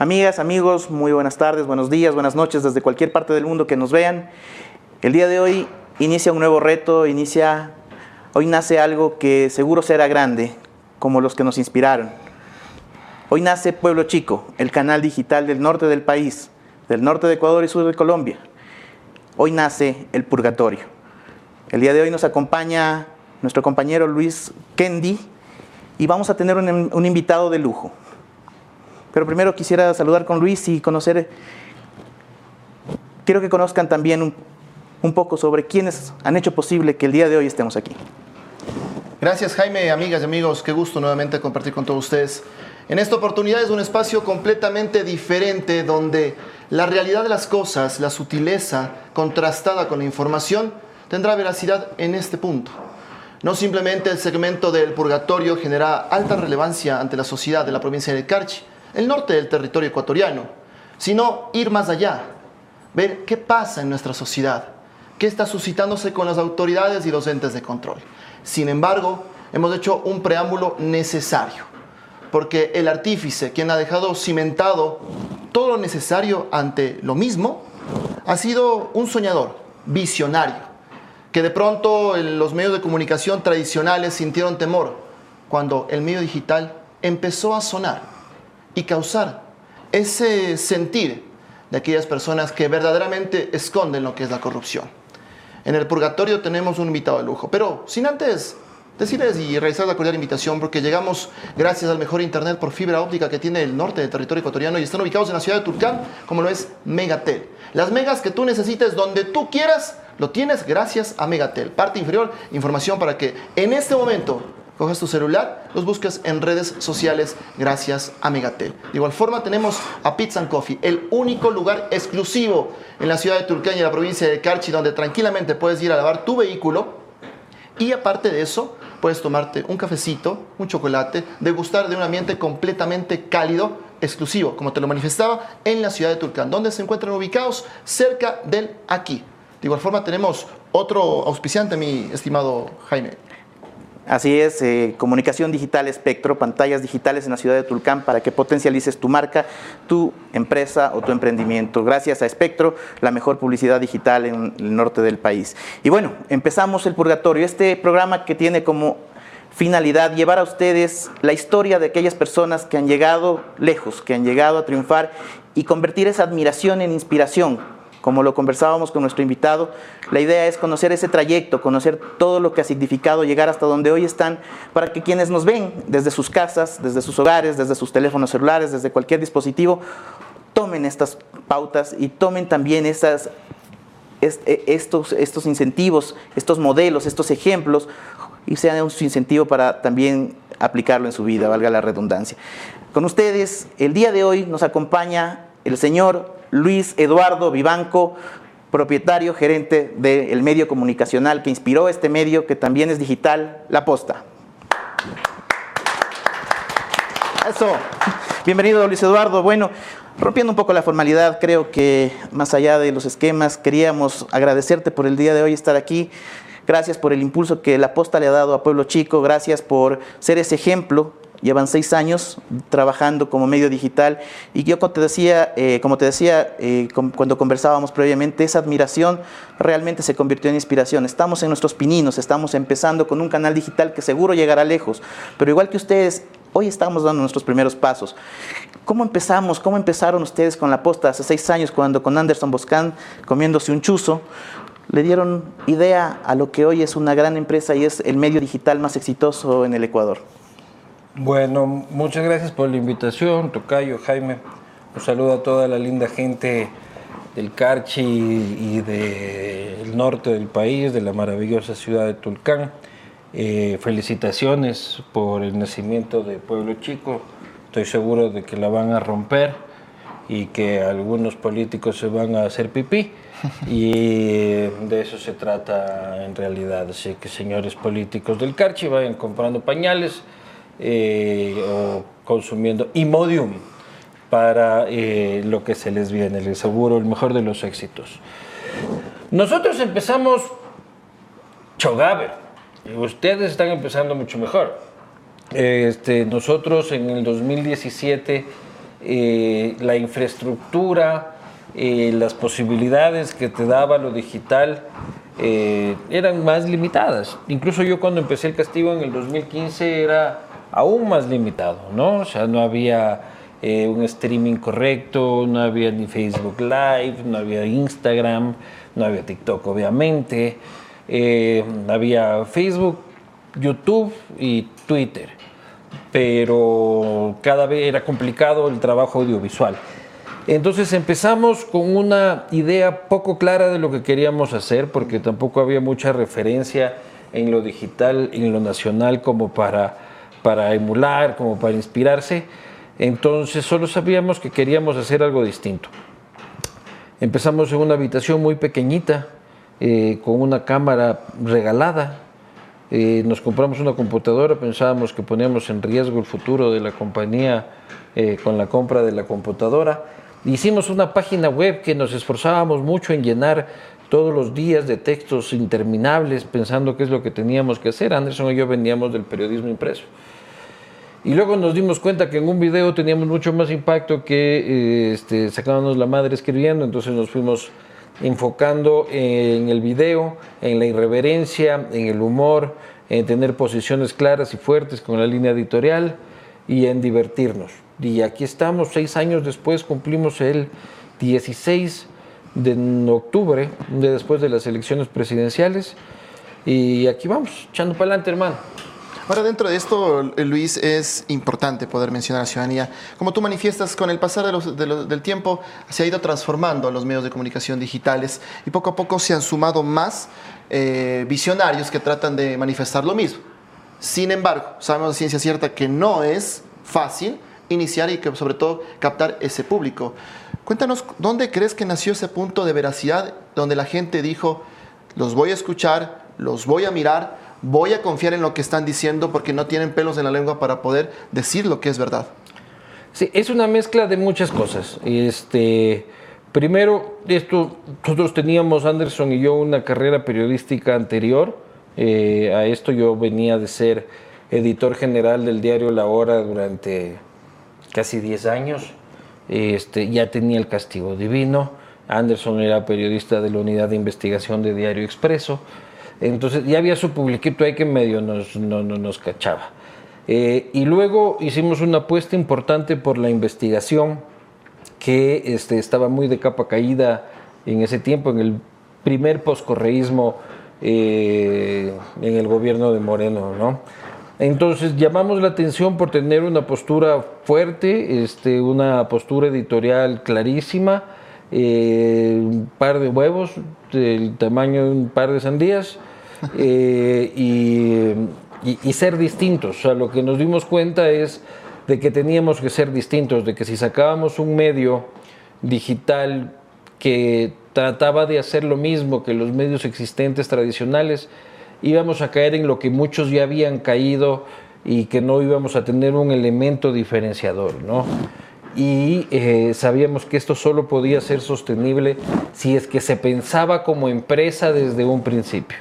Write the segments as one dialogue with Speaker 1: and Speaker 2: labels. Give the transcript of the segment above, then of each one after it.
Speaker 1: Amigas, amigos, muy buenas tardes, buenos días, buenas noches desde cualquier parte del mundo que nos vean. El día de hoy inicia un nuevo reto, inicia, hoy nace algo que seguro será grande, como los que nos inspiraron. Hoy nace Pueblo Chico, el canal digital del norte del país, del norte de Ecuador y sur de Colombia. Hoy nace el Purgatorio. El día de hoy nos acompaña nuestro compañero Luis Kendi y vamos a tener un, un invitado de lujo. Pero primero quisiera saludar con Luis y conocer, quiero que conozcan también un, poco sobre quiénes han hecho posible que el día de hoy estemos aquí.
Speaker 2: Gracias Jaime, amigas y amigos, qué gusto nuevamente compartir con todos ustedes. En esta oportunidad es un espacio completamente diferente donde la realidad de las cosas, la sutileza contrastada con la información, tendrá veracidad en este punto. No simplemente el segmento del purgatorio genera alta relevancia ante la sociedad de la provincia de Carchi, el norte del territorio ecuatoriano, sino ir más allá, ver qué pasa en nuestra sociedad, qué está suscitándose con las autoridades y los entes de control. Sin embargo, hemos hecho un preámbulo necesario, porque el artífice, quien ha dejado cimentado todo lo necesario ante lo mismo, ha sido un soñador, visionario, que de pronto los medios de comunicación tradicionales sintieron temor cuando el medio digital empezó a sonar y causar ese sentir de aquellas personas que verdaderamente esconden lo que es la corrupción. En el purgatorio tenemos un invitado de lujo, pero sin antes decirles y realizar la cordial invitación porque llegamos gracias al mejor internet por fibra óptica que tiene el norte del territorio ecuatoriano y están ubicados en la ciudad de Turcán, como lo es Megatel. Las megas que tú necesites donde tú quieras, lo tienes gracias a Megatel. Parte inferior, información para que en este momento coges tu celular, los busques en redes sociales gracias a Megatel. De igual forma tenemos a Pizza and Coffee, el único lugar exclusivo en la ciudad de Turquía y en la provincia de Carchi donde tranquilamente puedes ir a lavar tu vehículo y aparte de eso puedes tomarte un cafecito, un chocolate, degustar de un ambiente completamente cálido, exclusivo, como te lo manifestaba, en la ciudad de Turcán, donde se encuentran ubicados cerca del aquí. De igual forma tenemos otro auspiciante, mi estimado Jaime.
Speaker 1: Así es, eh, comunicación digital espectro, pantallas digitales en la ciudad de Tulcán para que potencialices tu marca, tu empresa o tu emprendimiento. Gracias a Espectro, la mejor publicidad digital en el norte del país. Y bueno, empezamos el purgatorio, este programa que tiene como finalidad llevar a ustedes la historia de aquellas personas que han llegado lejos, que han llegado a triunfar y convertir esa admiración en inspiración como lo conversábamos con nuestro invitado, la idea es conocer ese trayecto, conocer todo lo que ha significado llegar hasta donde hoy están, para que quienes nos ven desde sus casas, desde sus hogares, desde sus teléfonos celulares, desde cualquier dispositivo, tomen estas pautas y tomen también e, estos, estos incentivos, estos modelos, estos ejemplos, y sean un incentivo para también aplicarlo en su vida, valga la redundancia. Con ustedes, el día de hoy nos acompaña el señor Luis Eduardo Vivanco, propietario gerente del medio comunicacional que inspiró este medio, que también es digital, La Posta. Eso. Bienvenido, Luis Eduardo. Bueno, rompiendo un poco la formalidad, creo que más allá de los esquemas, queríamos agradecerte por el día de hoy estar aquí. Gracias por el impulso que La Posta le ha dado a Pueblo Chico. Gracias por ser ese ejemplo Llevan seis años trabajando como medio digital y yo como te decía, eh, como te decía eh, cuando conversábamos previamente, esa admiración realmente se convirtió en inspiración. Estamos en nuestros pininos, estamos empezando con un canal digital que seguro llegará lejos, pero igual que ustedes, hoy estamos dando nuestros primeros pasos. ¿Cómo empezamos? ¿Cómo empezaron ustedes con la posta hace seis años cuando con Anderson Boscan comiéndose un chuzo? le dieron idea a lo que hoy es una gran empresa y es el medio digital más exitoso en el Ecuador.
Speaker 3: Bueno, muchas gracias por la invitación, Tocayo, Jaime. Un saludo a toda la linda gente del Carchi y del norte del país, de la maravillosa ciudad de Tulcán. Eh, felicitaciones por el nacimiento de Pueblo Chico. Estoy seguro de que la van a romper y que algunos políticos se van a hacer pipí. Y de eso se trata en realidad. Así que señores políticos del Carchi vayan comprando pañales eh, o consumiendo Imodium para eh, lo que se les viene, les aseguro el mejor de los éxitos. Nosotros empezamos Chogaber, ustedes están empezando mucho mejor. Este, nosotros en el 2017 eh, la infraestructura, eh, las posibilidades que te daba lo digital eran más limitadas. Incluso yo cuando empecé el castigo en el 2015 era aún más limitado, ¿no? O sea, no había un streaming correcto, no había ni Facebook Live, no había Instagram, no había TikTok obviamente, había Facebook, YouTube y Twitter, pero cada vez era complicado el trabajo audiovisual. Entonces empezamos con una idea poco clara de lo que queríamos hacer, porque tampoco había mucha referencia en lo digital, en lo nacional, como para, para emular, como para inspirarse. Entonces solo sabíamos que queríamos hacer algo distinto. Empezamos en una habitación muy pequeñita, eh, con una cámara regalada, eh, nos compramos una computadora, pensábamos que poníamos en riesgo el futuro de la compañía eh, con la compra de la computadora. Hicimos una página web que nos esforzábamos mucho en llenar todos los días de textos interminables, pensando qué es lo que teníamos que hacer. Anderson y yo veníamos del periodismo impreso. Y luego nos dimos cuenta que en un video teníamos mucho más impacto que eh, este, sacábamos la madre escribiendo, entonces nos fuimos enfocando en el video, en la irreverencia, en el humor, en tener posiciones claras y fuertes con la línea editorial y en divertirnos. Y aquí estamos, seis años después, cumplimos el 16 de octubre, después de las elecciones presidenciales, y aquí vamos, echando para adelante, hermano.
Speaker 2: Ahora, dentro de esto, Luis, es importante poder mencionar a la ciudadanía. Como tú manifiestas, con el pasar del tiempo se ha ido transformando los medios de comunicación digitales y poco a poco se han sumado más eh, visionarios que tratan de manifestar lo mismo. Sin embargo, sabemos de ciencia cierta que no es fácil iniciar y que sobre todo captar ese público. Cuéntanos, ¿dónde crees que nació ese punto de veracidad donde la gente dijo, los voy a escuchar, los voy a mirar, voy a confiar en lo que están diciendo porque no tienen pelos en la lengua para poder decir lo que es verdad.
Speaker 3: Sí, es una mezcla de muchas cosas. Este, primero, esto, nosotros teníamos, Anderson y yo, una carrera periodística anterior. Eh, a esto yo venía de ser editor general del diario La Hora durante casi 10 años. Este, ya tenía el castigo divino. Anderson era periodista de la unidad de investigación de Diario Expreso. Entonces ya había su publiquito ahí que medio nos, no, nos cachaba. Eh, y luego hicimos una apuesta importante por la investigación que este, estaba muy de capa caída en ese tiempo, en el primer poscorreísmo eh, en el gobierno de Moreno, ¿no? Entonces llamamos la atención por tener una postura fuerte, este, una postura editorial clarísima, eh, un par de huevos del tamaño de un par de sandías, eh, y, ser distintos. O sea, lo que nos dimos cuenta es de que teníamos que ser distintos, de que si sacábamos un medio digital que trataba de hacer lo mismo que los medios existentes tradicionales, íbamos a caer en lo que muchos ya habían caído y que no íbamos a tener un elemento diferenciador, ¿no? Y eh, sabíamos que esto solo podía ser sostenible si es que se pensaba como empresa desde un principio.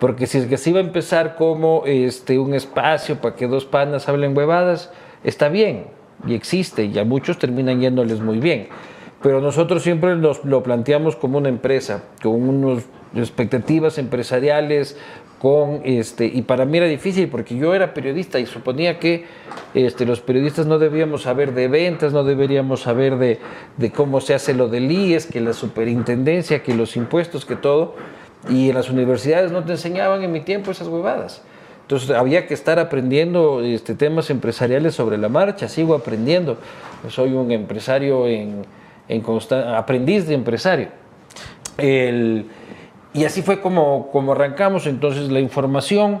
Speaker 3: Porque si es que se iba a empezar como este, un espacio para que dos panas hablen huevadas, está bien y existe y a muchos terminan yéndoles muy bien. Pero nosotros siempre nos lo planteamos como una empresa, con unas expectativas empresariales, con este, y para mí era difícil porque yo era periodista y suponía que este, los periodistas no debíamos saber de ventas, no deberíamos saber de, de cómo se hace lo del IES, que la superintendencia, que los impuestos, que todo. Y en las universidades no te enseñaban en mi tiempo esas huevadas. Entonces había que estar aprendiendo este, temas empresariales sobre la marcha, sigo aprendiendo. Soy un empresario en, en aprendiz de empresario. y así fue como, como arrancamos. Entonces la información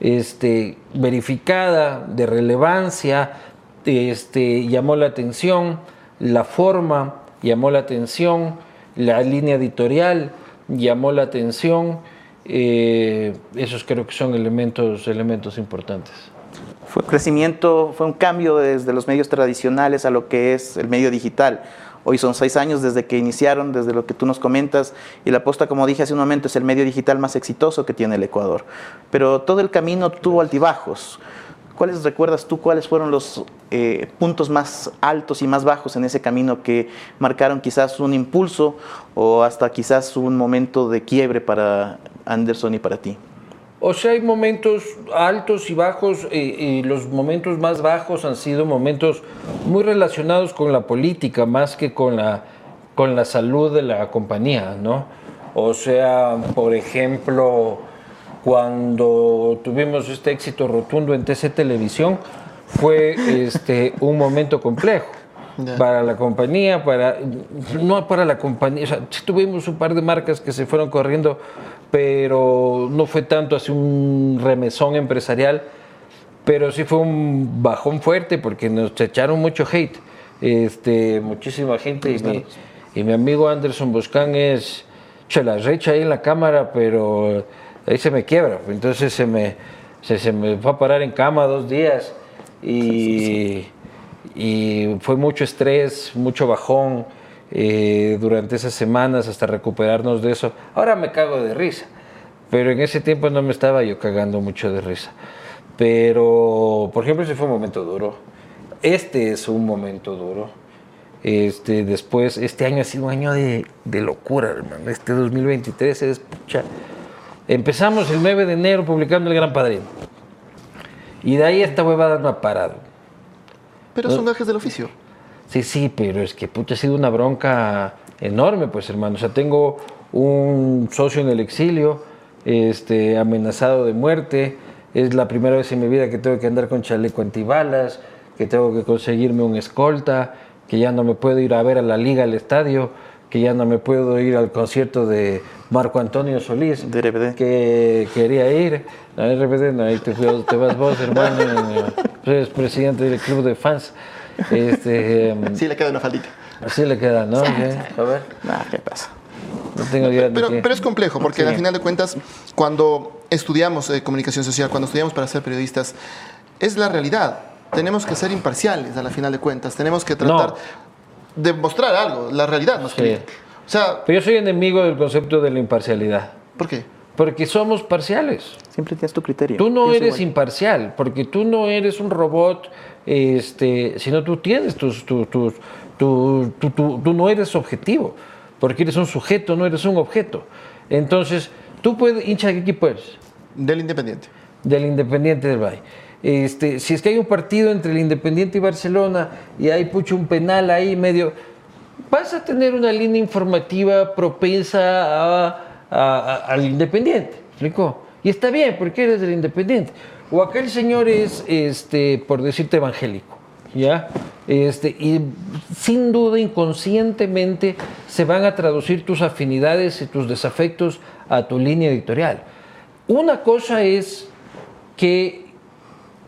Speaker 3: este, verificada, de relevancia, este, llamó la atención, la forma llamó la atención, la línea editorial llamó la atención. Eh, esos creo que son elementos, elementos importantes.
Speaker 1: Fue crecimiento, fue un cambio desde los medios tradicionales a lo que es el medio digital. Hoy son seis años desde que iniciaron, desde lo que tú nos comentas, y la posta, como dije hace un momento, es el medio digital más exitoso que tiene el Ecuador. Pero todo el camino tuvo altibajos. ¿Cuáles recuerdas tú? ¿Cuáles fueron los eh, puntos más altos y más bajos en ese camino que marcaron quizás un impulso o hasta quizás un momento de quiebre para Anderson y para ti?
Speaker 3: O sea, hay momentos altos y bajos, y los momentos más bajos han sido momentos muy relacionados con la política, más que con la, con la salud de la compañía, ¿no? O sea, por ejemplo, cuando tuvimos este éxito rotundo en TC Televisión, fue este, un momento complejo. para la compañía, para no para la compañía, o sea, tuvimos un par de marcas que se fueron corriendo, pero no fue tanto así un remesón empresarial, pero sí fue un bajón fuerte porque nos echaron mucho hate, este, muchísima gente y mi, y mi amigo Anderson Boscan es la recha ahí en la cámara, pero ahí se me quiebra. Entonces se me, se, me fue a parar en cama dos días y, y fue mucho estrés, mucho bajón eh, durante esas semanas hasta recuperarnos de eso. Ahora me cago de risa, pero en ese tiempo no me estaba yo cagando mucho de risa. Pero, por ejemplo, ese fue un momento duro. Este es un momento duro. Este, después, este año ha sido un año de, de locura, hermano. Este 2023 es, pucha, Empezamos el 9 de enero publicando El Gran Padrino. Y de ahí esta huevada no ha parado.
Speaker 2: Pero son gajes del oficio.
Speaker 3: Sí, sí, pero es que pucha, ha sido una bronca enorme, pues hermano. O sea, tengo un socio en el exilio, este, amenazado de muerte. Es la primera vez en mi vida que tengo que andar con chaleco antibalas, que tengo que conseguirme un escolta, que ya no me puedo ir a ver a la liga al estadio que ya no me puedo ir al concierto de Marco Antonio Solís,
Speaker 1: de RBD.
Speaker 3: que quería ir. A RBD, no, ahí te, te vas vos, hermano, eres presidente del club de fans.
Speaker 2: Este, em, sí, le queda una faldita.
Speaker 3: Así le queda, ¿no? A
Speaker 1: ver. ¿qué pasa?
Speaker 2: No tengo idea pero, pero, es complejo, porque al final de cuentas, cuando estudiamos eh, comunicación social, cuando estudiamos para ser periodistas, es la realidad. Tenemos que ser imparciales a la final de cuentas. Tenemos que tratar demostrar algo, la realidad más O
Speaker 3: sea, Pero yo soy enemigo del concepto de la imparcialidad.
Speaker 2: ¿Por qué?
Speaker 3: Porque somos parciales.
Speaker 1: Siempre tienes tu criterio.
Speaker 3: Tú no eres imparcial, porque tú no eres un robot, este, sino tú tienes tus, tus, tus, tú no eres objetivo, porque eres un sujeto, no eres un objeto. Entonces, tú puedes, hincha de qué equipo eres?
Speaker 2: Del Independiente.
Speaker 3: Del Independiente del Valle. Este, si es que hay un partido entre el Independiente y Barcelona y hay pucho un penal ahí medio, vas a tener una línea informativa propensa al Independiente, ¿explicó? Y está bien, porque eres del Independiente. O aquel señor es, este, por decirte, evangélico, ¿ya? Este, y sin duda, inconscientemente, se van a traducir tus afinidades y tus desafectos a tu línea editorial. Una cosa es que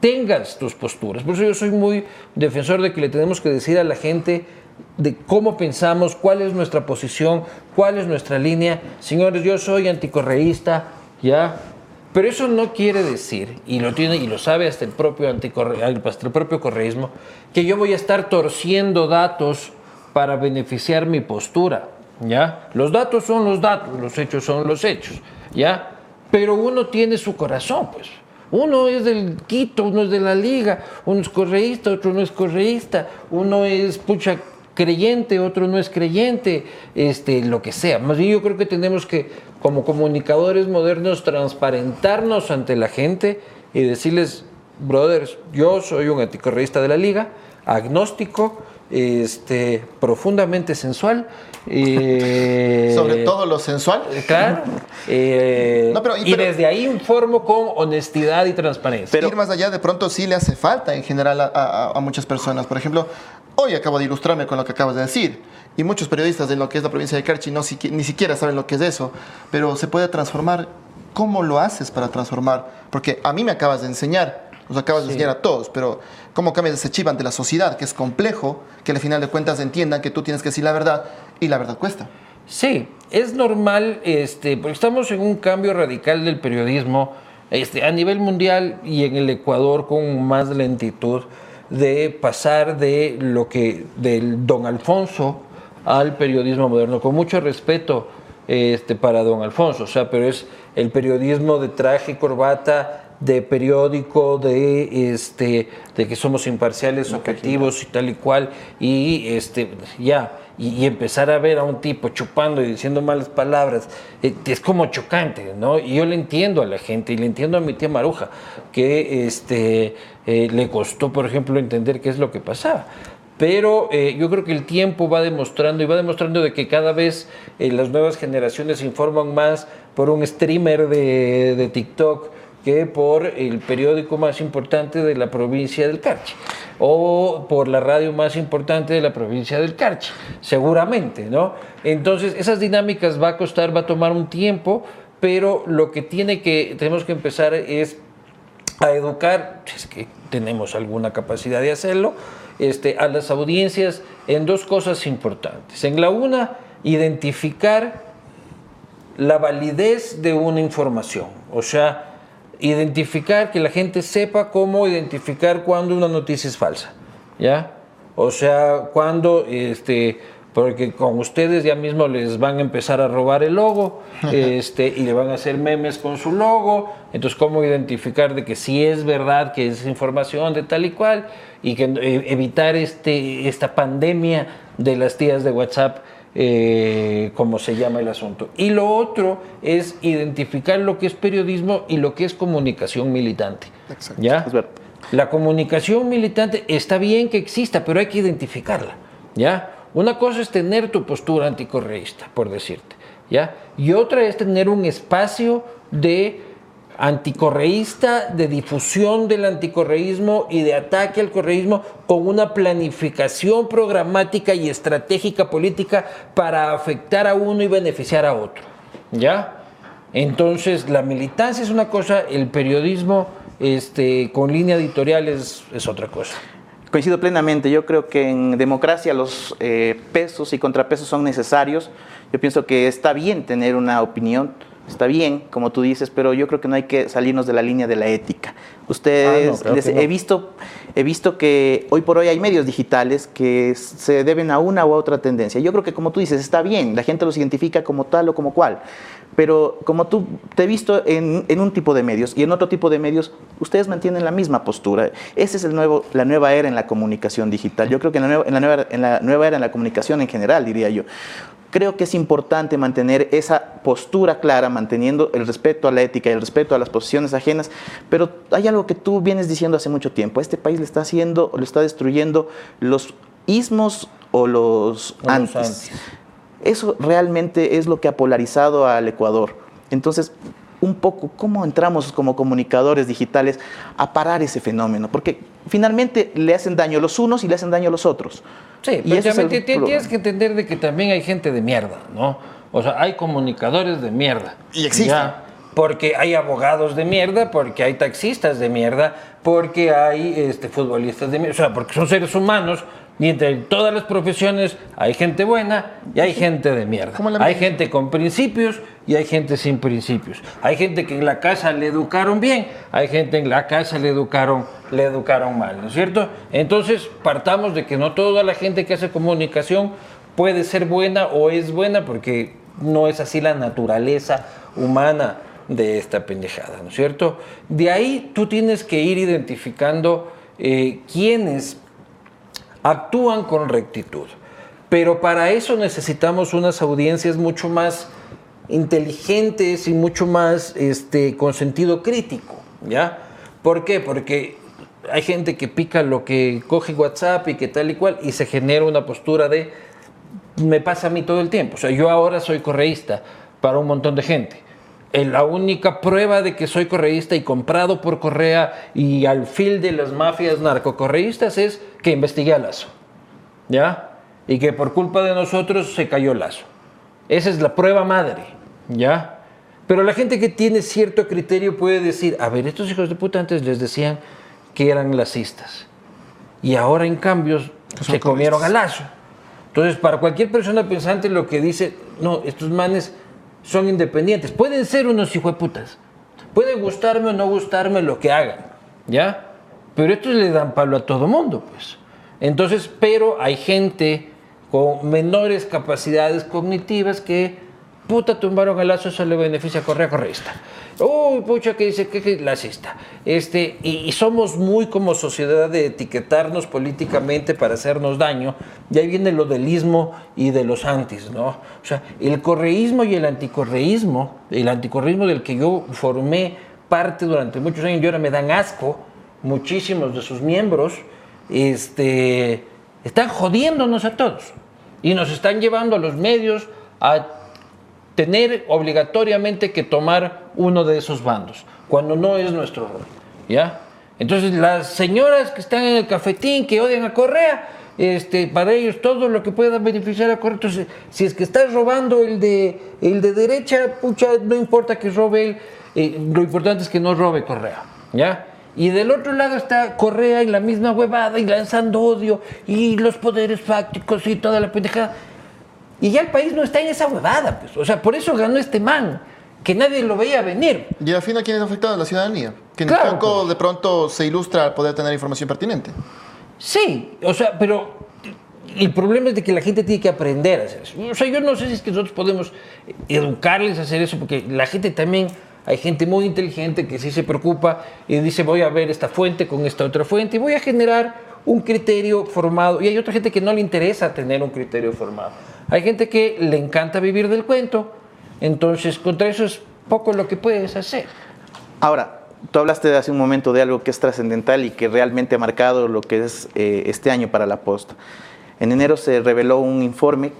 Speaker 3: tengas tus posturas. Por eso yo soy muy defensor de que le tenemos que decir a la gente de cómo pensamos, cuál es nuestra posición, cuál es nuestra línea. Señores, yo soy anticorreísta, ¿ya? Pero eso no quiere decir, y lo tiene y lo sabe hasta el propio hasta el propio correísmo, que yo voy a estar torciendo datos para beneficiar mi postura, ¿ya? Los datos son los datos, los hechos son los hechos, ¿ya? Pero uno tiene su corazón, pues. Uno es del Quito, uno es de la Liga, uno es correísta, otro no es correísta, uno es pucha creyente, otro no es creyente, este, lo que sea. Más bien yo creo que tenemos que, como comunicadores modernos, transparentarnos ante la gente y decirles, brothers, yo soy un anticorreísta de la Liga, agnóstico, este, profundamente sensual.
Speaker 2: Eh, Sobre todo lo sensual.
Speaker 3: Claro. Eh, y, desde ahí informo con honestidad y transparencia.
Speaker 2: Pero ir más allá, de pronto sí le hace falta en general a, muchas personas. Por ejemplo, hoy acabo de ilustrarme con lo que acabas de decir. Y muchos periodistas de lo que es la provincia de Carchi no, ni siquiera saben lo que es eso. Pero se puede transformar. ¿Cómo lo haces para transformar? Porque a mí me acabas de enseñar nos acabas de enseñar a todos, pero ¿cómo cambias ese chip ante la sociedad, que es complejo, que al final de cuentas entiendan que tú tienes que decir la verdad y la verdad cuesta?
Speaker 3: Sí, es normal, este, porque estamos en un cambio radical del periodismo este, a nivel mundial y en el Ecuador con más lentitud de pasar de lo que del don Alfonso al periodismo moderno, con mucho respeto este, para don Alfonso, o sea, pero es el periodismo de traje y corbata de periódico, de este, de que somos imparciales, objetivos y tal y cual, y este, ya, y, empezar a ver a un tipo chupando y diciendo malas palabras, eh, es como chocante, ¿no? Y yo le entiendo a la gente, y le entiendo a mi tía Maruja, que este, eh, le costó, por ejemplo, entender qué es lo que pasaba pero eh, yo creo que el tiempo va demostrando y va demostrando de que cada vez las nuevas generaciones se informan más por un streamer de, de TikTok que por el periódico más importante de la provincia del Carchi o por la radio más importante de la provincia del Carchi, seguramente, ¿no? Entonces, esas dinámicas va a costar, va a tomar un tiempo, pero lo que tiene que tenemos que empezar es a educar, es que tenemos alguna capacidad de hacerlo, este, a las audiencias en dos cosas importantes. En la una, identificar la validez de una información, o sea, identificar, que la gente sepa cómo identificar cuando una noticia es falsa, ¿ya? O sea, cuando, este, porque con ustedes ya mismo les van a empezar a robar el logo, este, y le van a hacer memes con su logo, entonces cómo identificar de que si es verdad que es información de tal y cual, y que eh, evitar este, esta pandemia de las tías de WhatsApp eh, como se llama el asunto. Y lo otro es identificar lo que es periodismo y lo que es comunicación militante. Exacto. ¿Ya? La comunicación militante está bien que exista, pero hay que identificarla. ¿Ya? Una cosa es tener tu postura anticorreísta, por decirte. ¿Ya? Y otra es tener un espacio de anticorreísta, de difusión del anticorreísmo y de ataque al correísmo con una planificación programática y estratégica política para afectar a uno y beneficiar a otro. ¿Ya? Entonces, la militancia es una cosa, el periodismo este, con línea editorial es, otra cosa.
Speaker 1: Coincido plenamente. Yo creo que en democracia los eh, pesos y contrapesos son necesarios. Yo pienso que está bien tener una opinión está bien, como tú dices, pero yo creo que no hay que salirnos de la línea de la ética. Ustedes, ah, he, visto, he visto que hoy por hoy hay medios digitales que se deben a una u otra tendencia. Yo creo que como tú dices, está bien, la gente los identifica como tal o como cual, pero como tú te he visto en, un tipo de medios y en otro tipo de medios, ustedes mantienen la misma postura. Esa es el nuevo, la nueva era en la comunicación digital. Yo creo que en la, nueva, en la nueva era en la comunicación en general, diría yo creo que es importante mantener esa postura clara, manteniendo el respeto a la ética y el respeto a las posiciones ajenas, pero hay algo que tú vienes diciendo hace mucho tiempo, este país le está haciendo o le está destruyendo los ismos o los antes. Eso realmente es lo que ha polarizado al Ecuador. Entonces, un poco cómo entramos como comunicadores digitales a parar ese fenómeno, porque finalmente le hacen daño a los unos y le hacen daño a los otros.
Speaker 3: Sí, y tienes que entender de que también hay gente de mierda, ¿no? O sea, hay comunicadores de mierda.
Speaker 2: Y existen.
Speaker 3: Porque hay abogados de mierda, porque hay taxistas de mierda, porque hay este, futbolistas de mierda, o sea, porque son seres humanos y entre todas las profesiones hay gente buena y hay gente de mierda. Hay gente con principios y hay gente sin principios. Hay gente que en la casa le educaron bien, hay gente en la casa le educaron, le educaron mal, ¿no es cierto? Entonces partamos de que no toda la gente que hace comunicación puede ser buena o es buena porque no es así la naturaleza humana de esta pendejada, ¿no es cierto? De ahí tú tienes que ir identificando eh, quiénes actúan con rectitud. Pero para eso necesitamos unas audiencias mucho más inteligentes y mucho más este, con sentido crítico, ¿ya? ¿Por qué? Porque hay gente que pica lo que coge WhatsApp y que tal y cual y se genera una postura de me pasa a mí todo el tiempo. O sea, yo ahora soy correísta para un montón de gente. La única prueba de que soy correísta y comprado por Correa y al fil de las mafias narcocorreístas es que investigué a Lazo. ¿Ya? Y que por culpa de nosotros se cayó Lazo. Esa es la prueba madre. ¿Ya? Pero la gente que tiene cierto criterio puede decir, a ver, estos hijos de puta antes les decían que eran lacistas. Y ahora en cambio se comieron a Lazo. Entonces, para cualquier persona pensante lo que dice, no, estos manes son independientes. Pueden ser unos hijueputas. Puede gustarme o no gustarme lo que hagan, ¿ya? Pero estos le dan palo a todo mundo, pues. Entonces, pero hay gente con menores capacidades cognitivas que puta, tumbaron el lazo, eso le beneficia a Correa Correísta. Uy, pucha, que dice que, que lacista. Este, y, y somos muy como sociedad de etiquetarnos políticamente para hacernos daño. Y ahí viene lo del ismo y de los antis, ¿no? O sea, el correísmo y el anticorreísmo, el anticorreísmo del que yo formé parte durante muchos años, y ahora me dan asco, muchísimos de sus miembros, este, están jodiéndonos a todos. Y nos están llevando a los medios a tener obligatoriamente que tomar uno de esos bandos, cuando no es nuestro rol. ¿Ya? Entonces, las señoras que están en el cafetín, que odian a Correa, este, para ellos todo lo que pueda beneficiar a Correa. Entonces, si es que estás robando el de, el de derecha, pucha, no importa que robe él, eh, lo importante es que no robe Correa. ¿Ya? Y del otro lado está Correa en la misma huevada y lanzando odio y los poderes fácticos y toda la pendejada. Y ya el país no está en esa huevada, pues. O sea, por eso ganó este man, que nadie lo veía venir.
Speaker 2: Y al fin, ¿a quién es afectado? La ciudadanía. Que en
Speaker 3: Claro, pues.
Speaker 2: de pronto se ilustra al poder tener información pertinente.
Speaker 3: Sí, o sea, pero el problema es de que la gente tiene que aprender a hacer eso. O sea, yo no sé si es que nosotros podemos educarles a hacer eso, porque la gente también, hay gente muy inteligente que sí se preocupa y dice, voy a ver esta fuente con esta otra fuente y voy a generar un criterio formado. Y hay otra gente que no le interesa tener un criterio formado. Hay gente que le encanta vivir del cuento, entonces contra eso es poco lo que puedes hacer.
Speaker 1: Ahora, tú hablaste hace un momento de algo que es trascendental y que realmente ha marcado lo que es eh, este año para la posta. En enero se reveló un informe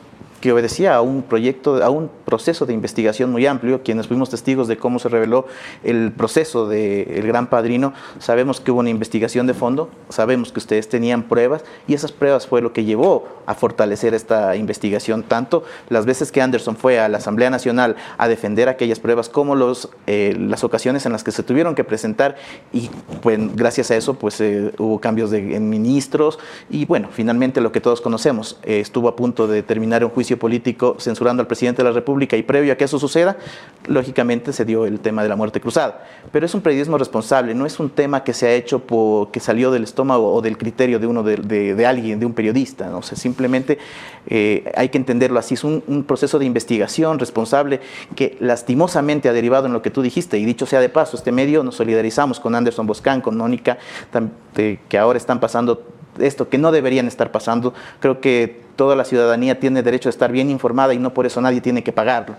Speaker 1: que obedecía a un proyecto, a un proceso de investigación muy amplio. Quienes fuimos testigos de cómo se reveló el proceso del Gran Padrino, sabemos que hubo una investigación de fondo, sabemos que ustedes tenían pruebas y esas pruebas fue lo que llevó a fortalecer esta investigación. Tanto las veces que Anderson fue a la Asamblea Nacional a defender aquellas pruebas como los, eh, las ocasiones en las que se tuvieron que presentar y pues, gracias a eso pues eh, hubo cambios de, ministros y bueno, finalmente lo que todos conocemos, eh, estuvo a punto de terminar un juicio político censurando al presidente de la República y previo a que eso suceda, lógicamente se dio el tema de la muerte cruzada. Pero es un periodismo responsable, no es un tema que se ha hecho por, que salió del estómago o del criterio de uno de, alguien, de un periodista, ¿no? O simplemente eh, hay que entenderlo así, es un, un proceso de investigación responsable que lastimosamente ha derivado en lo que tú dijiste y dicho sea de paso, este medio nos solidarizamos con Anderson Boscan, con Mónica, que ahora están pasando esto que no deberían estar pasando. Creo que toda la ciudadanía tiene derecho a estar bien informada y no por eso nadie tiene que pagarlo.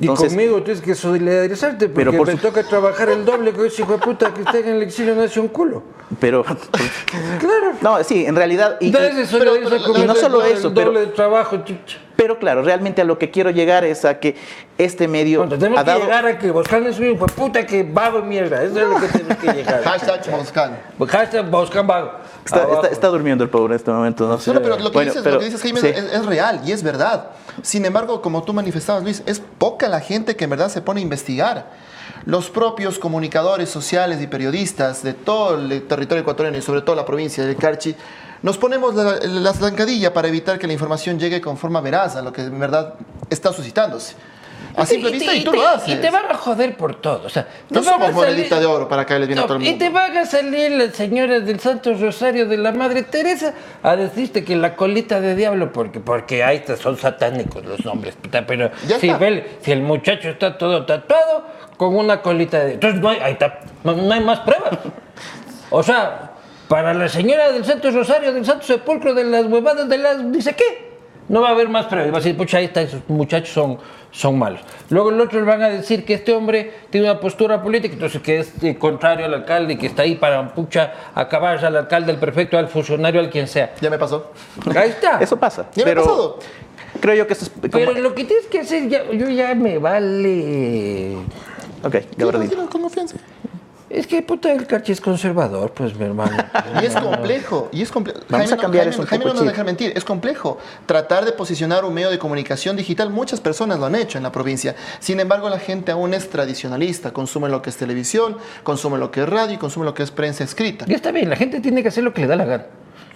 Speaker 3: y conmigo tienes que solidarizarte porque
Speaker 1: Pero por
Speaker 3: me
Speaker 1: su-
Speaker 3: toca trabajar el doble que ese hijo de puta que está en el exilio no hace un culo.
Speaker 1: pero
Speaker 3: Claro.
Speaker 1: no, sí, en realidad y,
Speaker 3: solidariza
Speaker 2: pero-
Speaker 3: con
Speaker 1: y no
Speaker 3: el
Speaker 1: solo
Speaker 3: doble-
Speaker 1: eso,
Speaker 3: el
Speaker 1: pero-
Speaker 3: doble de trabajo, chucha.
Speaker 1: pero claro, realmente a lo que quiero llegar es a que este medio
Speaker 3: Bueno, tenemos
Speaker 1: ha
Speaker 3: que
Speaker 1: dado
Speaker 3: llegar a que Boscan es un hijo de puta que vago mierda. Eso es lo que tenemos que llegar.
Speaker 2: Hashtag Moscan.
Speaker 3: Hashtag Boscan vago.
Speaker 1: Está,
Speaker 3: Abajo.
Speaker 1: está- está durmiendo el pobre en este momento, ¿no?
Speaker 2: Pero lo que,
Speaker 1: Bueno,
Speaker 2: dices,
Speaker 1: pero-
Speaker 2: lo que dices, Jaime,
Speaker 1: sí.
Speaker 2: es, es real y es verdad. Sin embargo, como tú manifestabas, Luis, es poca la gente que en verdad se pone a investigar. Los propios comunicadores sociales y periodistas de todo el territorio ecuatoriano y sobre todo la provincia del Carchi, nos ponemos la, la para evitar que la información llegue con forma veraz a lo que en verdad está suscitándose. A simple vista, y, tú
Speaker 3: te-
Speaker 2: lo haces.
Speaker 3: Y te van a joder por todo. O sea,
Speaker 2: No
Speaker 3: a
Speaker 2: somos
Speaker 3: salir-
Speaker 2: monedita de oro para caerles bien a
Speaker 3: No,
Speaker 2: todo el
Speaker 3: Y
Speaker 2: mundo.
Speaker 3: te van a salir las señoras del Santo Rosario de la Madre Teresa a decirte que la colita de diablo, porque, porque ahí son satánicos los nombres. Pero si, ve- si el muchacho está todo tatuado con una colita de Entonces no hay, ahí está, no, no hay más pruebas. O sea, para la señora del Santo Rosario, del Santo Sepulcro, de las huevadas de las. dice qué. No va a haber más pruebas. Va a decir, pucha, ahí está, esos muchachos son, son malos. Luego el otro le van a decir que este hombre tiene una postura política, entonces que es eh, contrario al alcalde y que está ahí para, pucha, acabar al alcalde, al prefecto, al funcionario, al quien sea.
Speaker 2: Ya me pasó.
Speaker 3: Ahí está.
Speaker 1: Eso pasa.
Speaker 2: Ya me ha
Speaker 1: pero
Speaker 2: pasado.
Speaker 1: creo yo que esto es como-
Speaker 3: Pero lo que tienes que hacer, ya, yo ya me vale.
Speaker 1: Ok, Gabriel.
Speaker 2: Dilo con confianza.
Speaker 3: Es que puta, el cachi es conservador, pues mi hermano.
Speaker 2: Y es complejo, y es complejo.
Speaker 1: Vamos a cambiar eso un
Speaker 2: Jaime
Speaker 1: poco,
Speaker 2: no nos deja mentir, es complejo. Tratar de posicionar un medio de comunicación digital, muchas personas lo han hecho en la provincia. Sin embargo, la gente aún es tradicionalista, consume lo que es televisión, consume lo que es radio y consume lo que es prensa escrita.
Speaker 3: Ya está bien, la gente tiene que hacer lo que le da la gana.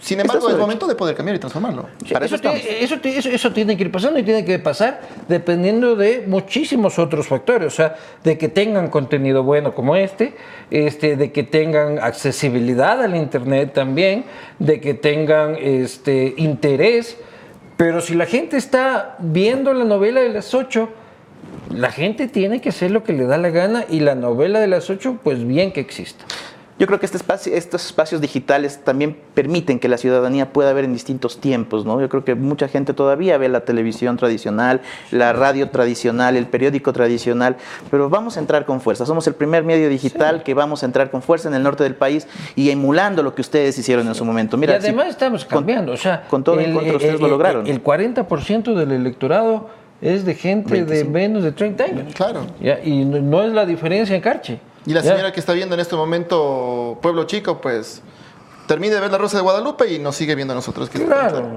Speaker 2: Sin embargo, es momento de poder cambiar y transformarlo.
Speaker 1: Para
Speaker 3: eso,
Speaker 1: eso
Speaker 3: eso, ti- eso- eso tiene que ir pasando y tiene que pasar dependiendo de muchísimos otros factores. O sea, de que tengan contenido bueno como este, este de que tengan accesibilidad al Internet también, de que tengan este, interés. Pero si la gente está viendo la novela de las 8 la gente tiene que hacer lo que le da la gana y la novela de las ocho, pues bien que exista.
Speaker 1: Yo creo que este espacio, estos espacios digitales también permiten que la ciudadanía pueda ver en distintos tiempos, ¿no? Yo creo que mucha gente todavía ve la televisión tradicional, la radio tradicional, el periódico tradicional, pero vamos a entrar con fuerza. Somos el primer medio digital que vamos a entrar con fuerza en el norte del país y emulando lo que ustedes hicieron en su momento.
Speaker 3: Mira, y además estamos cambiando, o sea,
Speaker 1: con todo el, en contra ustedes lo lograron.
Speaker 3: El 40% del electorado es de gente de menos de 30 años.
Speaker 2: Claro.
Speaker 3: Y no es la diferencia en Carche.
Speaker 2: Y la señora que está viendo en este momento Pueblo Chico, pues termine de ver la Rosa de Guadalupe y nos sigue viendo a nosotros.
Speaker 3: Que claro,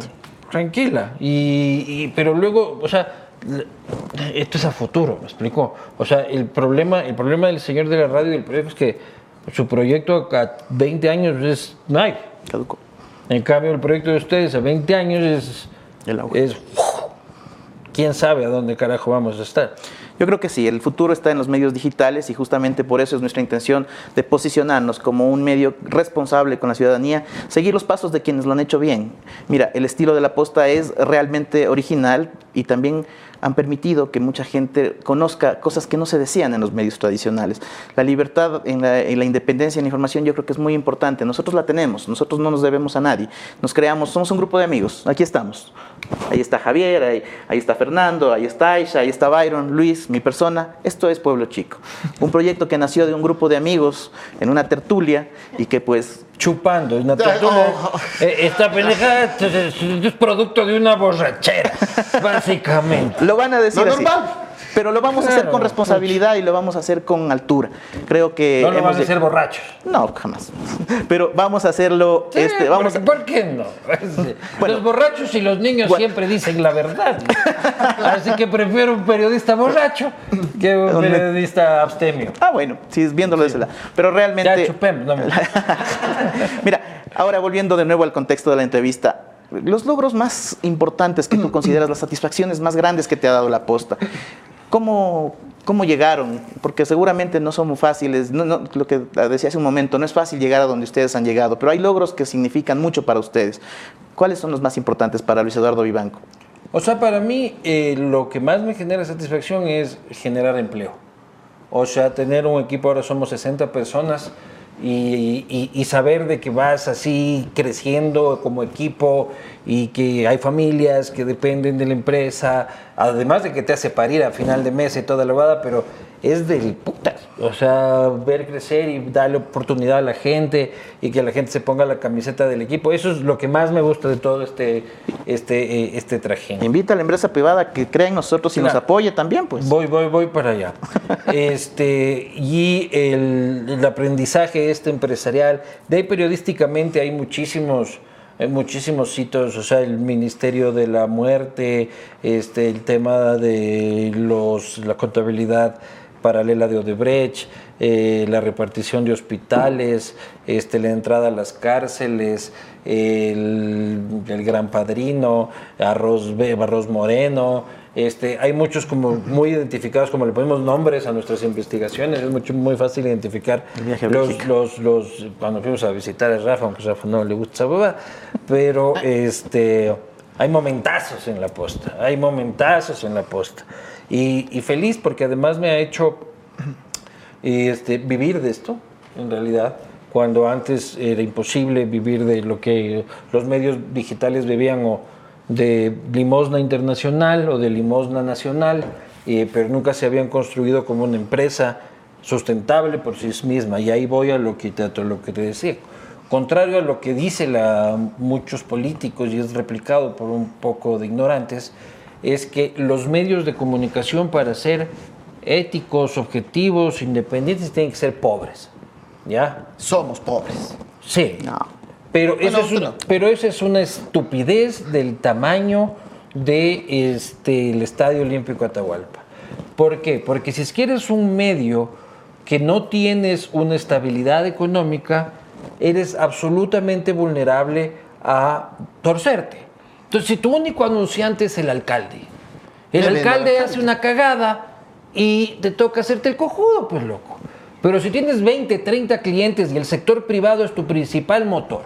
Speaker 3: tranquila. Y, pero luego, o sea, esto es a futuro, me explicó. O sea, el problema, el problema del señor de la radio y del proyecto es que su proyecto a 20 años es Nike. Caduco. En cambio, el proyecto de ustedes a 20 años es. El agua. Es. ¿Quién sabe a dónde carajo vamos a estar?
Speaker 1: Yo creo que sí, el futuro está en los medios digitales y justamente por eso es nuestra intención de posicionarnos como un medio responsable con la ciudadanía, seguir los pasos de quienes lo han hecho bien. Mira, el estilo de la posta es realmente original y también han permitido que mucha gente conozca cosas que no se decían en los medios tradicionales. La libertad en la, independencia en la información yo creo que es muy importante. Nosotros la tenemos, nosotros no nos debemos a nadie. Nos creamos, somos un grupo de amigos, aquí estamos. Ahí está Javier, ahí, ahí está Fernando, ahí está Aisha, ahí está Byron, Luis, mi persona. Esto es Pueblo Chico. Un proyecto que nació de un grupo de amigos en una tertulia y que pues
Speaker 3: chupando. Una oh. eh, esta pendejada es, producto de una borrachera, básicamente.
Speaker 1: Lo van a decir así. Pero lo vamos a hacer con responsabilidad y lo vamos a hacer con altura. Creo que.
Speaker 3: No lo vamos a hacer borrachos.
Speaker 1: No, jamás. Pero vamos a hacerlo. este, vamos
Speaker 3: ¿por, qué no? los borrachos y los niños siempre dicen la verdad. Así que prefiero un periodista borracho que un periodista abstemio.
Speaker 1: Ah, bueno, si es viéndolo de ese lado. Pero realmente.
Speaker 3: Ya chupemos, no
Speaker 1: Mira, ahora volviendo de nuevo al contexto de la entrevista los logros más importantes que tú consideras, las satisfacciones más grandes que te ha dado la posta. ¿Cómo, cómo llegaron? Porque seguramente no son muy fáciles, no, lo que decía hace un momento, no es fácil llegar a donde ustedes han llegado, pero hay logros que significan mucho para ustedes. ¿Cuáles son los más importantes para Luis Eduardo Vivanco?
Speaker 3: O sea, para mí eh, lo que más me genera satisfacción es generar empleo. O sea, tener un equipo, ahora somos 60 personas, y, saber de que vas así creciendo como equipo y que hay familias que dependen de la empresa, además de que te hace parir a final de mes y toda la lavada, pero es del puta. O sea, ver crecer y darle oportunidad a la gente y que la gente se ponga la camiseta del equipo. Eso es lo que más me gusta de todo este, este, eh, este traje.
Speaker 1: Invita a la empresa privada que crea en nosotros y nos apoye también, pues.
Speaker 3: Voy, voy, voy para allá. este, y el, el aprendizaje este empresarial, de ahí periodísticamente hay muchísimos hay muchísimos sitios, o sea, el Ministerio de la Muerte, este, el tema de los, la contabilidad paralela de Odebrecht, eh, la repartición de hospitales, este, la entrada a las cárceles, el, Gran Padrino, Arroz, Arroz Moreno. Este, hay muchos como muy identificados, como le ponemos nombres a nuestras investigaciones, es mucho, muy fácil identificar los, los, los, cuando fuimos a visitar a Rafa, aunque Rafa no le gusta esa boba, pero este, hay momentazos en la posta, hay momentazos en la posta. Y, feliz porque además me ha hecho este, vivir de esto, en realidad, cuando antes era imposible vivir de lo que los medios digitales vivían o de limosna internacional o de limosna nacional, pero nunca se habían construido como una empresa sustentable por sí misma. Y ahí voy a lo que te, a lo que te decía. Contrario a lo que dicen muchos políticos y es replicado por un poco de ignorantes, es que los medios de comunicación para ser éticos, objetivos, independientes, tienen que ser pobres. ¿Ya?
Speaker 2: Somos pobres.
Speaker 3: Sí. No. Pero, eso es una, pero esa es una estupidez del tamaño del de este, el Estadio Olímpico Atahualpa. ¿Por qué? Porque si quieres un medio que no tienes una estabilidad económica, eres absolutamente vulnerable a torcerte. Entonces, si tu único anunciante es el alcalde, el alcalde hace una cagada y te toca hacerte el cojudo, pues loco. Pero si tienes 20, 30 clientes y el sector privado es tu principal motor,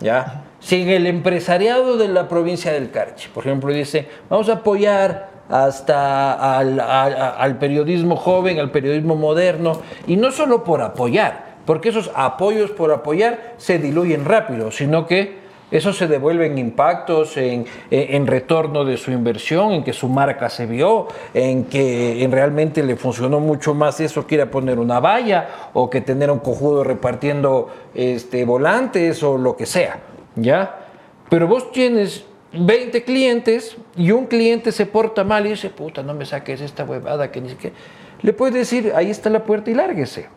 Speaker 3: ¿ya? Si el empresariado de la provincia del Carchi, por ejemplo, dice, vamos a apoyar hasta al, al- al periodismo joven, al periodismo moderno, y no solo por apoyar, porque esos apoyos por apoyar se diluyen rápido, sino que eso se devuelve en impactos, en, en- retorno de su inversión, en que su marca se vio, en que en realmente le funcionó mucho más eso que ir a poner una valla o que tener un cojudo repartiendo este, volantes o lo que sea, ¿ya? Pero vos tienes 20 clientes y un cliente se porta mal y dice, puta, no me saques esta huevada que ni siquiera... Le puedes decir, ahí está la puerta y lárguese,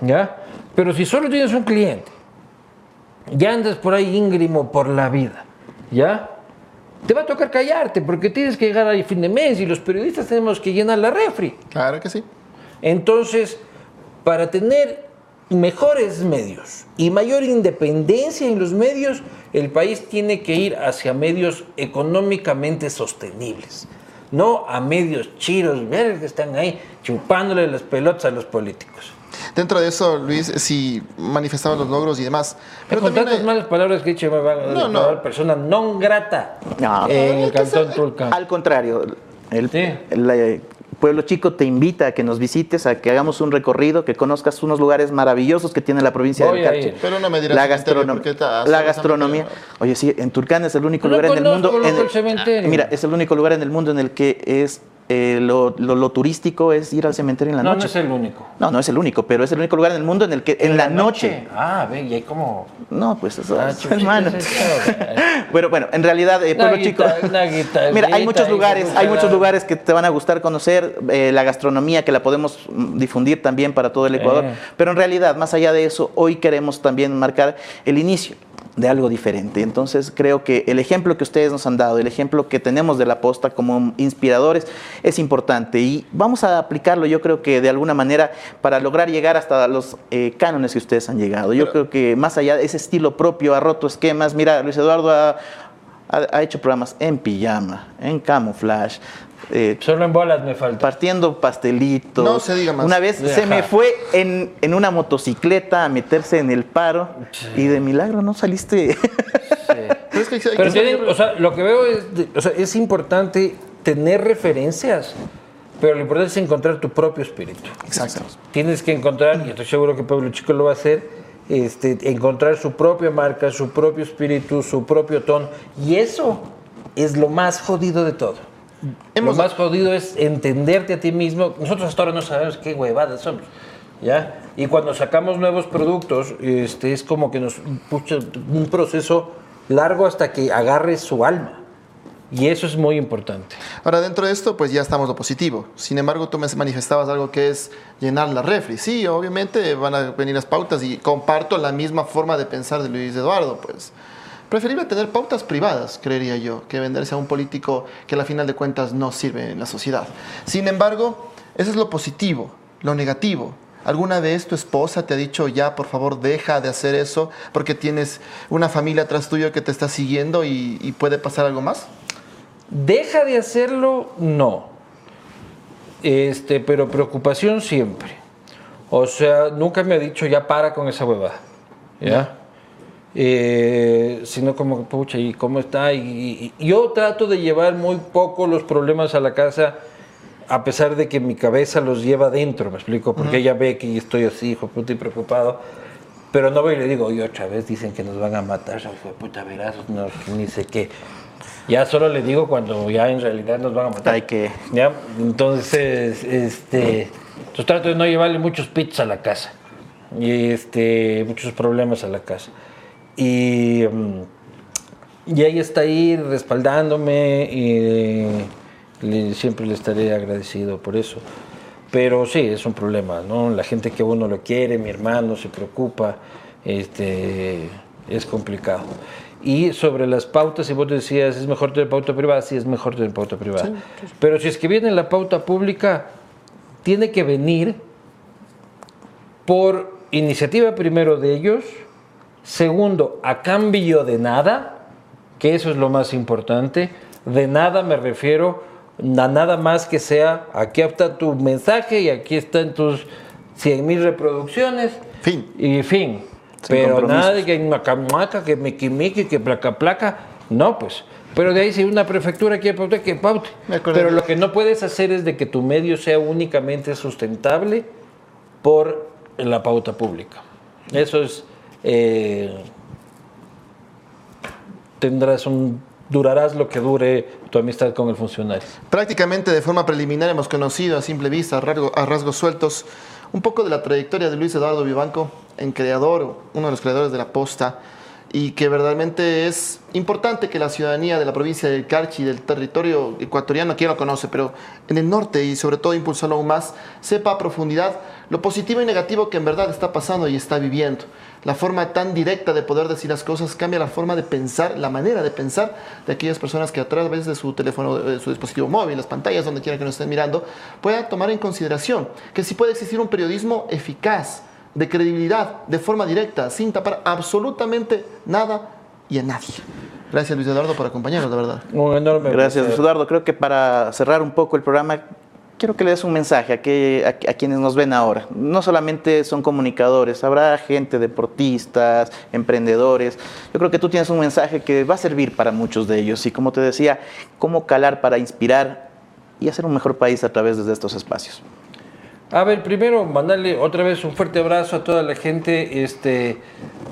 Speaker 3: ¿ya? Pero si solo tienes un cliente ya andas por ahí íngrimo por la vida, ¿ya? Te va a tocar callarte porque tienes que llegar al fin de mes y los periodistas tenemos que llenar la refri.
Speaker 2: Claro que sí.
Speaker 3: Entonces, para tener mejores medios y mayor independencia en los medios, el país tiene que ir hacia medios económicamente sostenibles, no a medios chiros, ver que están ahí chupándole las pelotas a los políticos.
Speaker 2: Dentro de eso, Luis, sí manifestaba los logros y demás.
Speaker 3: Pero con tantas
Speaker 2: hay-
Speaker 3: malas palabras que he dicho me van a
Speaker 2: No, no.
Speaker 3: persona non grata
Speaker 1: No.
Speaker 3: en el cantón Tulcán.
Speaker 1: Al contrario, el,
Speaker 3: Sí.
Speaker 1: el, eh, Pueblo Chico te invita a que nos visites, a que hagamos un recorrido, que conozcas unos lugares maravillosos que tiene la provincia
Speaker 3: Voy
Speaker 1: del
Speaker 3: a
Speaker 1: Carchi.
Speaker 2: Pero no me dirás
Speaker 1: La,
Speaker 2: cementerio,
Speaker 1: gastronom-
Speaker 2: porque está-
Speaker 1: la gastronomía. Oye, sí, en Turcán es el único
Speaker 3: No
Speaker 1: lugar en el mundo. en
Speaker 3: el.
Speaker 1: Mira, es el único lugar en el mundo en el que es eh, lo, lo- lo turístico es ir al cementerio en la
Speaker 3: No, no
Speaker 1: noche.
Speaker 3: es el único.
Speaker 1: No, no es el único, pero es el único lugar en el mundo en el que en, la, noche.
Speaker 3: Ah, ve, y hay como.
Speaker 1: No, pues eso,
Speaker 3: Ah,
Speaker 1: es, hermano. Bueno, bueno, en realidad, eh, Pueblo Chico. Mira, hay muchos lugares, hay muchos lugares que te van a gustar conocer, eh, la gastronomía que la podemos mm, difundir también para todo el Ecuador,
Speaker 3: Eh.
Speaker 1: pero en realidad, más allá de eso, hoy queremos también marcar el inicio de algo diferente. Entonces, creo que el ejemplo que ustedes nos han dado, el ejemplo que tenemos de la posta como inspiradores es importante y vamos a aplicarlo, yo creo que de alguna manera para lograr llegar hasta los eh, cánones que ustedes han llegado. Yo creo que más allá de ese estilo propio, ha roto esquemas. Mira, Luis Eduardo ha, ha- ha hecho programas en pijama, en camuflaje. Eh,
Speaker 3: Solo en bolas me falta.
Speaker 1: partiendo pastelitos.
Speaker 2: No se diga más.
Speaker 1: Una vez se me fue en, en una motocicleta a meterse en el paro y de milagro no saliste.
Speaker 2: Pero es que hay que
Speaker 3: Pero
Speaker 2: ser-
Speaker 3: tienen, o sea, lo que veo es, de- o sea, es importante tener referencias, pero lo importante es encontrar tu propio espíritu.
Speaker 2: Exacto.
Speaker 3: Tienes que encontrar, y estoy seguro que Pueblo Chico lo va a hacer, este, encontrar su propia marca, su propio espíritu, su propio tono. Y eso es lo más jodido de todo.
Speaker 2: Hemos-
Speaker 3: Lo más jodido es entenderte a ti mismo. Nosotros hasta ahora no sabemos qué huevadas somos. ¿Ya? Y cuando sacamos nuevos productos, este, es como que nos pucha un proceso largo hasta que agarre su alma. Y eso es muy importante.
Speaker 2: Ahora, dentro de esto, pues ya estamos lo positivo. Sin embargo, tú me manifestabas algo que es llenar la refri. Sí, obviamente van a venir las pautas y comparto la misma forma de pensar de Luis Eduardo, pues. Preferible tener pautas privadas, creería yo, que venderse a un político que a la final de cuentas no sirve en la sociedad. Sin embargo, eso es lo positivo, lo negativo. ¿Alguna vez tu esposa te ha dicho ya, por favor, deja de hacer eso porque tienes una familia atrás tuyo que te está siguiendo y, puede pasar algo más?
Speaker 3: Deja de hacerlo, no. Este, pero preocupación siempre. O sea, nunca me ha dicho ya para con esa huevada. ¿Ya? Eh, sino como, pucha, ¿y cómo está? Y, y- yo trato de llevar muy poco los problemas a la casa, a pesar de que mi cabeza los lleva adentro, ¿me explico? Porque ella ve que estoy así, hijo puta, y preocupado. Pero no voy y le digo, oye, otra vez dicen que nos van a matar, hijo puta, verás, no, ni sé qué. Ya solo le digo cuando ya en realidad nos van a matar.
Speaker 1: Hay que-
Speaker 3: ¿Ya? Entonces, este, entonces trato de no llevarle muchos pits a la casa y este, muchos problemas a la casa. Y, mm, y ella está ahí respaldándome y le- siempre le estaré agradecido por eso. Pero sí, es un problema, ¿no? La gente que uno lo quiere, mi hermano se preocupa, este, es complicado. Y sobre las pautas, si vos decías, es mejor tener pauta privada, sí es mejor tener pauta privada. Pero si es que viene la pauta pública, tiene que venir por iniciativa primero de ellos, segundo, a cambio de nada, que eso es lo más importante, de nada me refiero a nada más que sea, aquí está tu mensaje y aquí están tus 100 mil reproducciones.
Speaker 2: Fin.
Speaker 3: Y fin.
Speaker 1: Sin
Speaker 3: Pero nada de que maca, maca, que me quimique, que placa, placa. No, pues. Pero de ahí si una prefectura quiere pautar, que paute. Pero lo que no puedes hacer es de que tu medio sea únicamente sustentable por la pauta pública. Eso es... eh, tendrás un... Durarás lo que dure tu amistad con el funcionario.
Speaker 2: Prácticamente de forma preliminar hemos conocido a simple vista, a, a rasgos sueltos, un poco de la trayectoria de Luis Eduardo Vivanco, en creador, uno de los creadores de la posta, y que verdaderamente es importante que la ciudadanía de la provincia del Carchi, del territorio ecuatoriano, quien lo conoce, pero en el norte y sobre todo impulsarlo aún más, sepa a profundidad lo positivo y negativo que en verdad está pasando y está viviendo. La forma tan directa de poder decir las cosas cambia la forma de pensar, la manera de pensar de aquellas personas que a través de su teléfono, de su dispositivo móvil, las pantallas, donde quiera que nos estén mirando, puedan tomar en consideración que si puede existir un periodismo eficaz, de credibilidad, de forma directa, sin tapar absolutamente nada y a nadie. Gracias Luis Eduardo por acompañarnos, de verdad.
Speaker 3: Un enorme
Speaker 1: Gracias,
Speaker 3: placer.
Speaker 1: Eduardo. Creo que para cerrar un poco el programa, quiero que le des un mensaje a, que, a, a quienes nos ven ahora. No solamente son comunicadores, habrá gente, deportistas, emprendedores. Yo creo que tú tienes un mensaje que va a servir para muchos de ellos. Y como te decía, cómo calar para inspirar y hacer un mejor país a través de estos espacios.
Speaker 3: A ver, primero mandarle otra vez un fuerte abrazo a toda la gente este,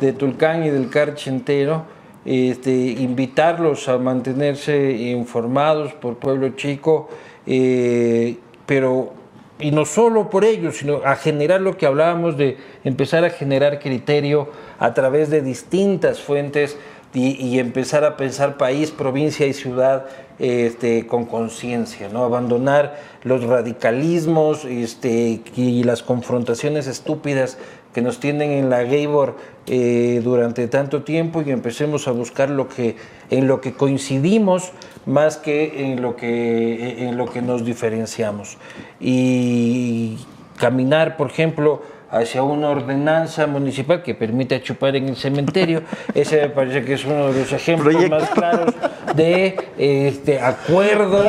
Speaker 3: de Tulcán y del Carchi entero. Este, invitarlos a mantenerse informados por Pueblo Chico, eh, pero y no solo por ellos, sino a generar lo que hablábamos de empezar a generar criterio a través de distintas fuentes y, empezar a pensar país, provincia y ciudad este, con conciencia, ¿no? abandonar los radicalismos este, y las confrontaciones estúpidas que nos tienen en la Gabor eh, durante tanto tiempo y empecemos a buscar lo que, en lo que coincidimos más que en lo que, en lo que nos diferenciamos. Y caminar, por ejemplo, hacia una ordenanza municipal que permita chupar en el cementerio. Ese me parece que es uno de los ejemplos
Speaker 1: Proyecto.
Speaker 3: más claros de este, acuerdo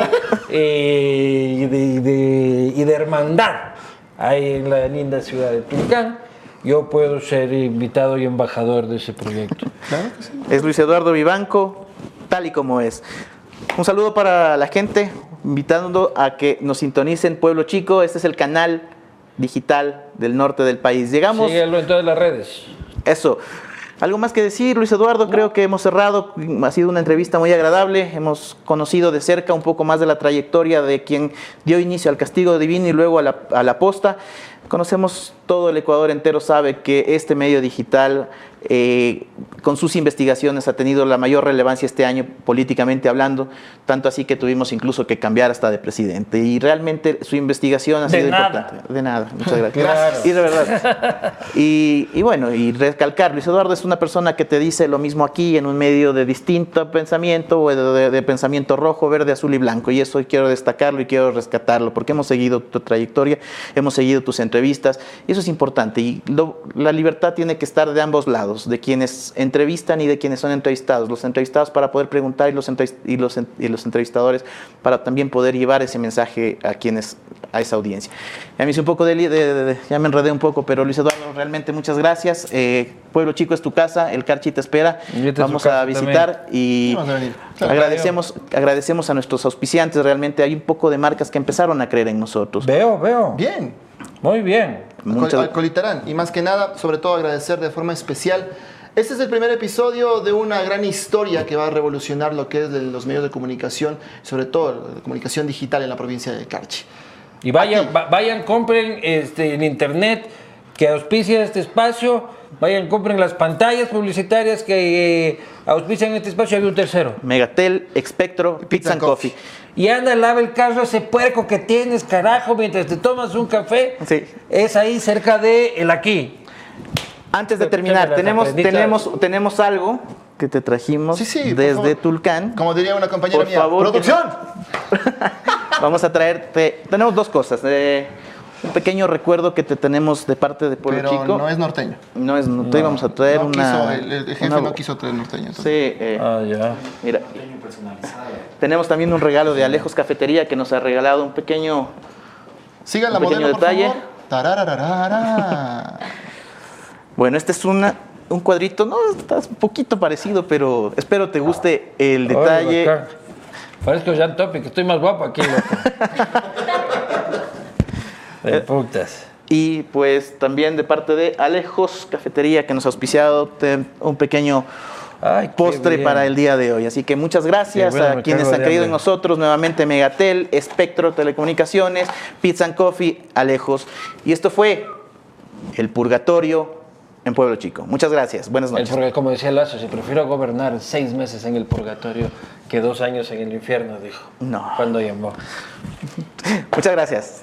Speaker 3: eh, y, de, de- y de hermandad ahí en la linda ciudad de Tulcán. Yo puedo ser invitado y embajador de ese proyecto.
Speaker 2: Claro que sí.
Speaker 1: Es Luis Eduardo Vivanco, tal y como es. Un saludo para la gente, invitando a que nos sintonicen Pueblo Chico. Este es el canal digital del norte del país. Llegamos.
Speaker 3: Síguelo en todas las redes.
Speaker 1: Eso. ¿Algo más que decir, Luis Eduardo? Creo que hemos cerrado. Ha sido una entrevista muy agradable. Hemos conocido de cerca un poco más de la trayectoria de quien dio inicio al castigo divino y luego a la, a la posta. Conocemos todo el Ecuador entero, sabe que este medio digital, eh, con sus investigaciones, ha tenido la mayor relevancia este año políticamente hablando, tanto así que tuvimos incluso que cambiar hasta de presidente. Y realmente su investigación ha
Speaker 3: De
Speaker 1: sido
Speaker 3: nada.
Speaker 1: importante. De nada, muchas gracias.
Speaker 3: Claro.
Speaker 1: Y de verdad. Y, y bueno, y recalcar, Luis Eduardo es una persona que te dice lo mismo aquí en un medio de distinto pensamiento, o de, de- de pensamiento rojo, verde, azul y blanco. Y eso quiero destacarlo y quiero rescatarlo, porque hemos seguido tu trayectoria, hemos seguido tus entrevistas, y eso es importante. Y lo- la libertad tiene que estar de ambos lados, de quienes entrevistan y de quienes son entrevistados. Los entrevistados para poder preguntar y los, y los, y los entrevistadores para también poder llevar ese mensaje a quienes a esa audiencia. Ya me hice un poco de, li- de- de- de- ya me enredé un poco, pero Luis Eduardo, realmente muchas gracias. Eh, Pueblo Chico es tu casa, el Carchi te espera. Vamos a visitar y
Speaker 2: Vamos a venir. Claro.
Speaker 1: agradecemos, agradecemos a nuestros auspiciantes. Realmente hay un poco de marcas que empezaron a creer en nosotros.
Speaker 3: Veo, veo.
Speaker 2: Bien.
Speaker 3: Muy bien.
Speaker 1: Muchas-
Speaker 2: Al Colitarán. Y más que nada, sobre todo agradecer de forma especial. Este es el primer episodio de una gran historia que va a revolucionar lo que es de los medios de comunicación, sobre todo la comunicación digital en la provincia de Carchi.
Speaker 3: Y vayan, va- vayan, compren este, en internet que auspicia este espacio. Vayan, compren las pantallas publicitarias que eh, auspician este espacio. Hay un tercero.
Speaker 1: Megatel, Expectro, Pizza and Coffee.
Speaker 3: Y anda, lava el carro ese puerco que tienes, carajo, mientras te tomas un café.
Speaker 1: Sí.
Speaker 3: Es ahí cerca de el aquí.
Speaker 1: Antes de terminar, tenemos, tenemos, tenemos algo que te trajimos
Speaker 2: Sí, sí.
Speaker 1: desde
Speaker 2: favor.
Speaker 1: Tulcán.
Speaker 2: Como diría una compañera
Speaker 1: Por
Speaker 2: mía.
Speaker 1: favor,
Speaker 2: ¡Producción!
Speaker 1: Vamos a traerte. Tenemos dos cosas. eh, un pequeño recuerdo que te tenemos de parte de Pueblo
Speaker 2: Pero
Speaker 1: Chico.
Speaker 2: no es norteño.
Speaker 1: No es, no, te íbamos a traer
Speaker 2: No
Speaker 1: una.
Speaker 2: quiso, el, el jefe
Speaker 1: una-
Speaker 2: no quiso traer norteño. entonces.
Speaker 1: Sí, eh,
Speaker 3: Ah, ya.
Speaker 1: mira. Tenemos también un regalo de Alejos Cafetería que nos ha regalado un pequeño.
Speaker 2: Sigan
Speaker 1: Un
Speaker 2: la
Speaker 1: pequeño
Speaker 2: modelo, por
Speaker 1: detalle.
Speaker 2: favor. Tararararara.
Speaker 1: Bueno, esta es una un cuadrito, no, está un poquito parecido, pero espero te guste el
Speaker 3: Oye,
Speaker 1: detalle.
Speaker 3: bacán. Parezco Jan Topic, estoy más guapo aquí, loco.
Speaker 1: Eh,
Speaker 3: De putas.
Speaker 1: Y pues también de parte de Alejos Cafetería que nos ha auspiciado un pequeño
Speaker 3: Ay,
Speaker 1: postre para el día de hoy. Así que muchas gracias
Speaker 3: bueno,
Speaker 1: a quienes han creído en nosotros. Nuevamente Megatel, Espectro Telecomunicaciones, Pizza and Coffee, Alejos. Y esto fue El Purgatorio en Pueblo Chico. Muchas gracias. Buenas
Speaker 3: El
Speaker 1: noches.
Speaker 3: purga- como decía Lazo, si prefiero gobernar seis meses en el purgatorio que dos años en el infierno, dijo.
Speaker 1: No.
Speaker 3: Cuando llamó.
Speaker 1: Muchas gracias.